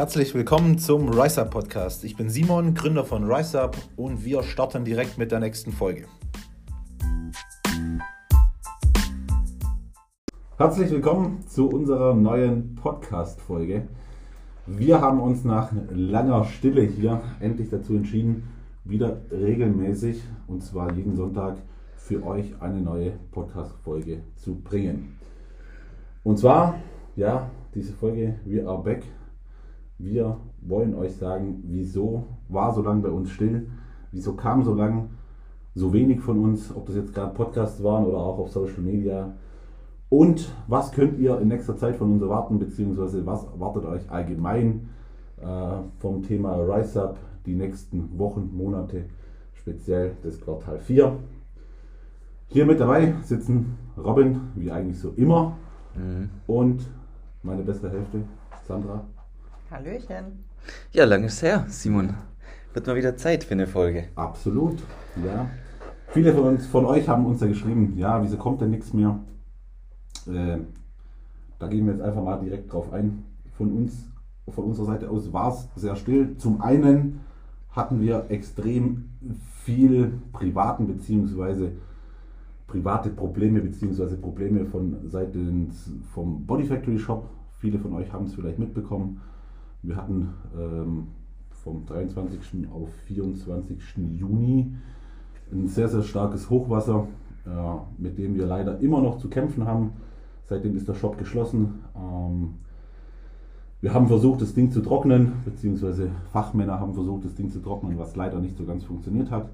Herzlich willkommen zum RiseUp Podcast. Ich bin Simon, Gründer von RiseUp und wir starten direkt mit der nächsten Folge. Herzlich willkommen zu unserer neuen Podcast-Folge. Wir haben uns nach langer Stille hier endlich dazu entschieden, wieder regelmäßig und zwar jeden Sonntag für euch eine neue Podcast-Folge zu bringen. Und zwar, ja, diese Folge We Are Back. Wir wollen euch sagen, wieso war so lange bei uns still, wieso kam so lange so wenig von uns, ob das jetzt gerade Podcasts waren oder auch auf Social Media. Und was könnt ihr in nächster Zeit von uns erwarten, beziehungsweise was erwartet euch allgemein äh, vom Thema Rise Up die nächsten Wochen, Monate, speziell das Quartal 4. Hier mit dabei sitzen Robin, wie eigentlich so immer, mhm. und meine beste Hälfte, Sandra. Hallöchen. Ja, lange ist her, Simon. Wird mal wieder Zeit für eine Folge. Absolut, ja. Viele von, uns, von euch haben uns ja geschrieben, ja, wieso kommt denn nichts mehr? Äh, da gehen wir jetzt einfach mal direkt drauf ein. Von uns, von unserer Seite aus war es sehr still. Zum einen hatten wir extrem viel privaten bzw. private Probleme bzw. Probleme von Seiten vom Body Factory Shop. Viele von euch haben es vielleicht mitbekommen. Wir hatten ähm, vom 23. auf 24. Juni ein sehr, sehr starkes Hochwasser, äh, mit dem wir leider immer noch zu kämpfen haben. Seitdem ist der Shop geschlossen. Ähm, wir haben versucht, das Ding zu trocknen, beziehungsweise Fachmänner haben versucht, das Ding zu trocknen, was leider nicht so ganz funktioniert hat.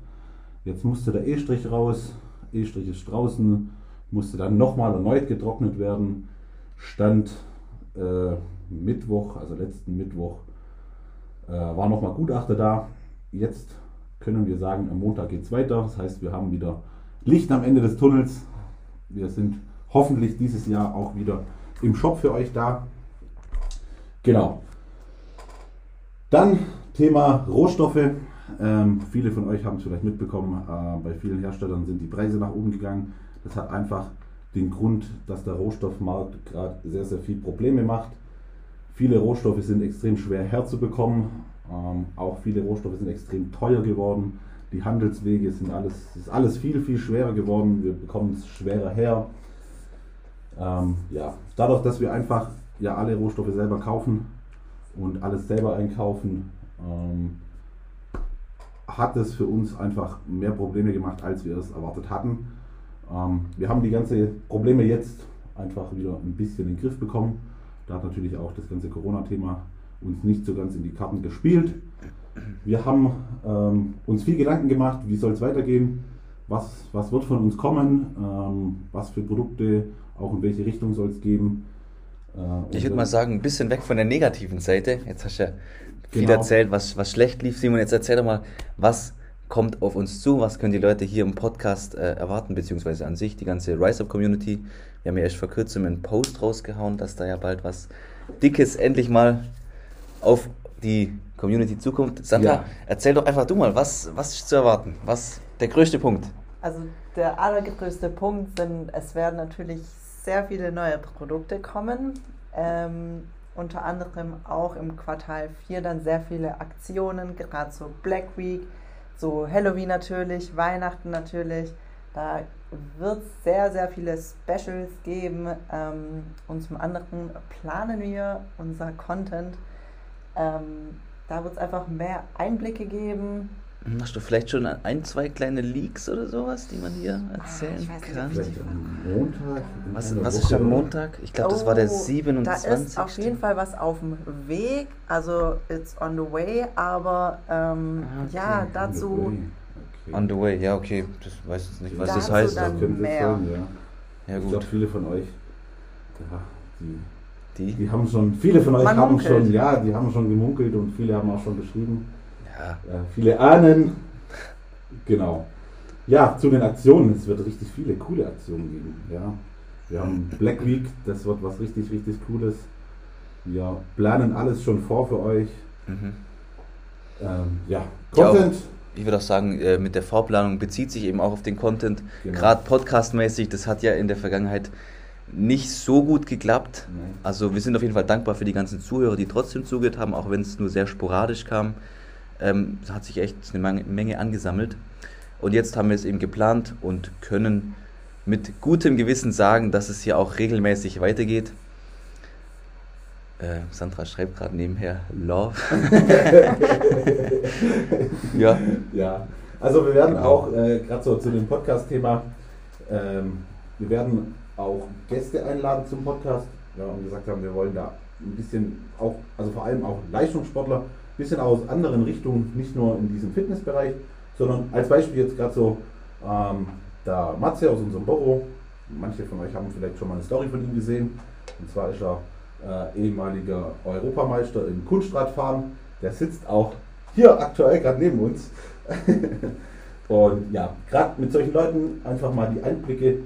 Jetzt musste der E-Strich raus, E-Strich ist draußen, musste dann nochmal erneut getrocknet werden. Stand äh, Mittwoch, also letzten Mittwoch, äh, war nochmal Gutachter da. Jetzt können wir sagen, am Montag geht es weiter. Das heißt, wir haben wieder Licht am Ende des Tunnels. Wir sind hoffentlich dieses Jahr auch wieder im Shop für euch da. Genau. Dann Thema Rohstoffe. Ähm, viele von euch haben es vielleicht mitbekommen, äh, bei vielen Herstellern sind die Preise nach oben gegangen. Das hat einfach den Grund, dass der Rohstoffmarkt gerade sehr, sehr viel Probleme macht. Viele Rohstoffe sind extrem schwer herzubekommen. Ähm, auch viele Rohstoffe sind extrem teuer geworden. Die Handelswege sind alles, ist alles viel, viel schwerer geworden. Wir bekommen es schwerer her. Ähm, ja, dadurch, dass wir einfach ja alle Rohstoffe selber kaufen und alles selber einkaufen, ähm, hat es für uns einfach mehr Probleme gemacht, als wir es erwartet hatten. Ähm, wir haben die ganzen Probleme jetzt einfach wieder ein bisschen in den Griff bekommen. Da hat natürlich auch das ganze Corona-Thema uns nicht so ganz in die Karten gespielt. Wir haben ähm, uns viel Gedanken gemacht, wie soll es weitergehen, was, was wird von uns kommen, ähm, was für Produkte, auch in welche Richtung soll es gehen. Äh, ich würde mal sagen, ein bisschen weg von der negativen Seite. Jetzt hast du ja viel genau. erzählt, was, was schlecht lief. Simon, jetzt erzähl doch mal, was kommt auf uns zu? Was können die Leute hier im Podcast äh, erwarten, beziehungsweise an sich, die ganze Rise-Up-Community? Wir haben ja erst vor kurzem einen Post rausgehauen, dass da ja bald was Dickes endlich mal auf die Community zukommt. Sandra, ja. erzähl doch einfach du mal, was, was ist zu erwarten? Was der größte Punkt? Also der allergrößte Punkt sind, es werden natürlich sehr viele neue Produkte kommen. Ähm, unter anderem auch im Quartal 4 dann sehr viele Aktionen, gerade so Black Week, so Halloween natürlich, Weihnachten natürlich. Da wird es sehr, sehr viele Specials geben. Ähm, und zum anderen planen wir unser Content. Ähm, da wird es einfach mehr Einblicke geben Hast du vielleicht schon ein, zwei kleine Leaks oder sowas, die man hier erzählen ah, kann? Vielleicht am Montag. Was, was ist am Montag? Ich glaube, das war der 27. Da ist auf jeden Fall was auf dem Weg. Also, it's on the way. Aber ähm, ah, okay. ja, dazu. On the, okay. on the way, ja, okay. Das weiß ich nicht, was das heißt. Das könnte mehr. Sein, ja. ja, gut. Ich glaube, viele von euch. Ja, die die? Die haben schon, viele von euch Man haben munkelt. schon, ja, die haben schon gemunkelt und viele haben auch schon geschrieben. Ja. Äh, viele ahnen. Genau. Ja, zu den Aktionen. Es wird richtig viele coole Aktionen geben. Ja. Wir haben Black Week, das wird was richtig, richtig Cooles. Wir planen alles schon vor für euch. Mhm. Ähm, ja, Content. Ja, ich würde auch sagen, äh, mit der Vorplanung bezieht sich eben auch auf den Content. Genau. Gerade podcastmäßig, das hat ja in der Vergangenheit nicht so gut geklappt. Nein. Also wir sind auf jeden Fall dankbar für die ganzen Zuhörer, die trotzdem zugehört haben, auch wenn es nur sehr sporadisch kam. Ähm, es hat sich echt eine Menge, angesammelt. Und jetzt haben wir es eben geplant und können mit gutem Gewissen sagen, dass es hier auch regelmäßig weitergeht. Äh, Sandra schreibt gerade nebenher Love. ja. Ja. Also wir werden auch, äh, gerade so zu dem Podcast-Thema, ähm, wir werden auch Gäste einladen zum Podcast. Ja, und gesagt haben, wir wollen da ein bisschen auch, also vor allem auch Leistungssportler, bisschen aus anderen Richtungen, nicht nur in diesem Fitnessbereich, sondern als Beispiel jetzt gerade so ähm, da Matze aus unserem Büro. Manche von euch haben vielleicht schon mal eine Story von ihm gesehen. Und zwar ist er äh, ehemaliger Europameister im Kunstradfahren. Der sitzt auch hier aktuell gerade neben uns. und ja, gerade mit solchen Leuten einfach mal die Einblicke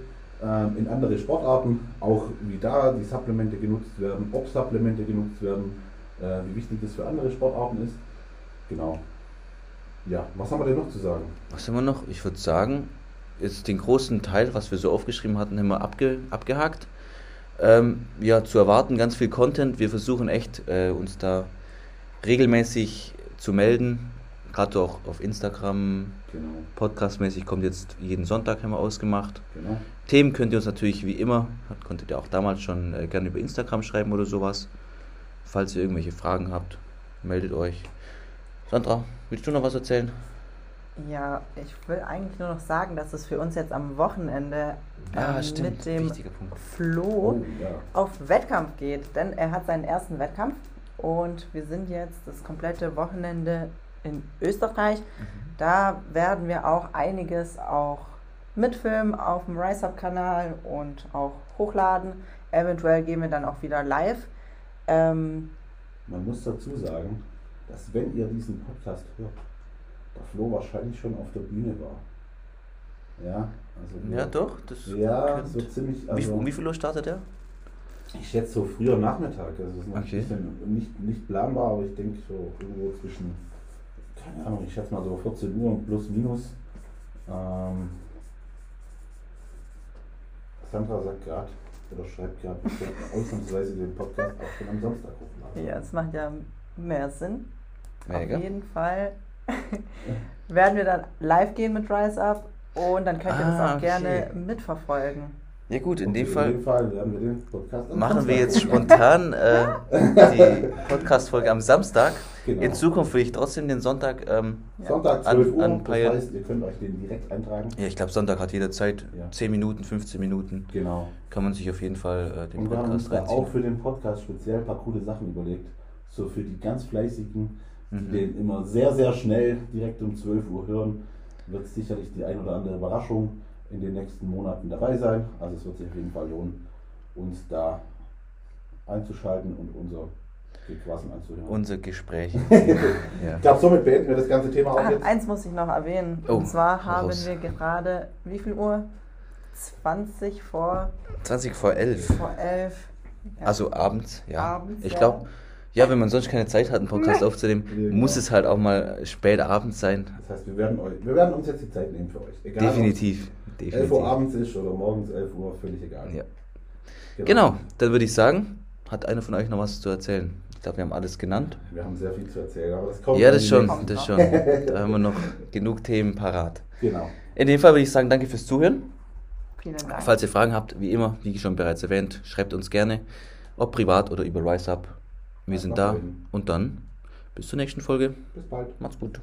ähm, in andere Sportarten, auch wie da die Supplemente genutzt werden, ob Supplemente genutzt werden, äh, wie wichtig das für andere Sportarten ist. Genau. Ja, was haben wir denn noch zu sagen? Was haben wir noch? Ich würde sagen, jetzt den großen Teil, was wir so aufgeschrieben hatten, haben wir abge, abgehakt. Ähm, ja, zu erwarten ganz viel Content. Wir versuchen echt, äh, uns da regelmäßig zu melden. Gerade auch auf Instagram, genau. podcastmäßig kommt jetzt jeden Sonntag, haben wir ausgemacht. Genau. Themen könnt ihr uns natürlich wie immer, konntet ihr auch damals schon äh, gerne über Instagram schreiben oder sowas. Falls ihr irgendwelche Fragen habt, meldet euch. Sandra, willst du noch was erzählen? Ja, ich will eigentlich nur noch sagen, dass es für uns jetzt am Wochenende ähm, stimmt, mit dem Flo oh, ja. auf Wettkampf geht. Denn er hat seinen ersten Wettkampf und wir sind jetzt das komplette Wochenende in Österreich. Mhm. Da werden wir auch einiges auch mitfilmen auf dem RiseUp-Kanal und auch hochladen. Eventuell gehen wir dann auch wieder live. Ähm, Man muss dazu sagen, dass wenn ihr diesen Podcast hört, der Flo wahrscheinlich schon auf der Bühne war. Ja, also ja doch. Das ja, so ziemlich. Also, wie, um wie viel Uhr startet er? Ich schätze so früher Nachmittag. Also das ist okay. ein bisschen nicht, nicht planbar, aber ich denke so irgendwo zwischen, keine Ahnung, ich schätze mal so 14 Uhr plus minus. Ähm, Sandra sagt gerade, oder schreibt gerade, ich werde ausnahmsweise den Podcast auch schon am Samstag hochladen. Ja, es macht ja mehr Sinn. Mega. Auf jeden Fall werden wir dann live gehen mit Rise Up und dann könnt ihr ah, das auch okay. gerne mitverfolgen. Ja gut, in dem in Fall, Fall wir machen wir jetzt spontan äh, die Podcast-Folge am Samstag. Genau. In Zukunft will ich trotzdem den Sonntag ähm, Sonntag 12 Uhr, anpeilen. das heißt, ihr könnt euch den direkt eintragen. Ja, ich glaube Sonntag hat jeder Zeit, ja. 10 Minuten, 15 Minuten. Genau. Kann man sich auf jeden Fall äh, den Und Podcast wir haben uns auch für den Podcast speziell ein paar coole Sachen überlegt. So für die ganz Fleißigen, die mhm. den immer sehr, sehr schnell direkt um 12 Uhr hören, wird sicherlich die ein oder andere Überraschung in den nächsten Monaten dabei sein. Also es wird sich auf jeden Fall lohnen, uns da einzuschalten und unser Gequassen anzuhören. Unser Gespräch. ja. Ich glaube, somit beenden wir das ganze Thema auch jetzt. Eins muss ich noch erwähnen. Oh, und zwar haben raus. wir gerade, wie viel Uhr? 20 vor... 20 vor 11. Vor 11. Ja. Also abends, ja. Abends, ich glaube, ja, wenn man sonst keine Zeit hat, einen Podcast aufzunehmen, ja, muss es halt auch mal spät abends sein. Das heißt, wir werden, euch, wir werden uns jetzt die Zeit nehmen für euch. Egal, definitiv. definitiv. 11 Uhr abends ist oder morgens 11 Uhr, völlig egal. Ja. Genau. genau, dann würde ich sagen, hat einer von euch noch was zu erzählen? Ich glaube, wir haben alles genannt. Wir haben sehr viel zu erzählen, aber das kommt. Ja, das schon, das schon. da haben wir noch genug Themen parat. Genau. In dem Fall würde ich sagen, danke fürs Zuhören. Vielen Dank. Falls ihr Fragen habt, wie immer, wie schon bereits erwähnt, schreibt uns gerne, ob privat oder über RiseUp. Wir sind da und dann bis zur nächsten Folge. Bis bald. Macht's gut.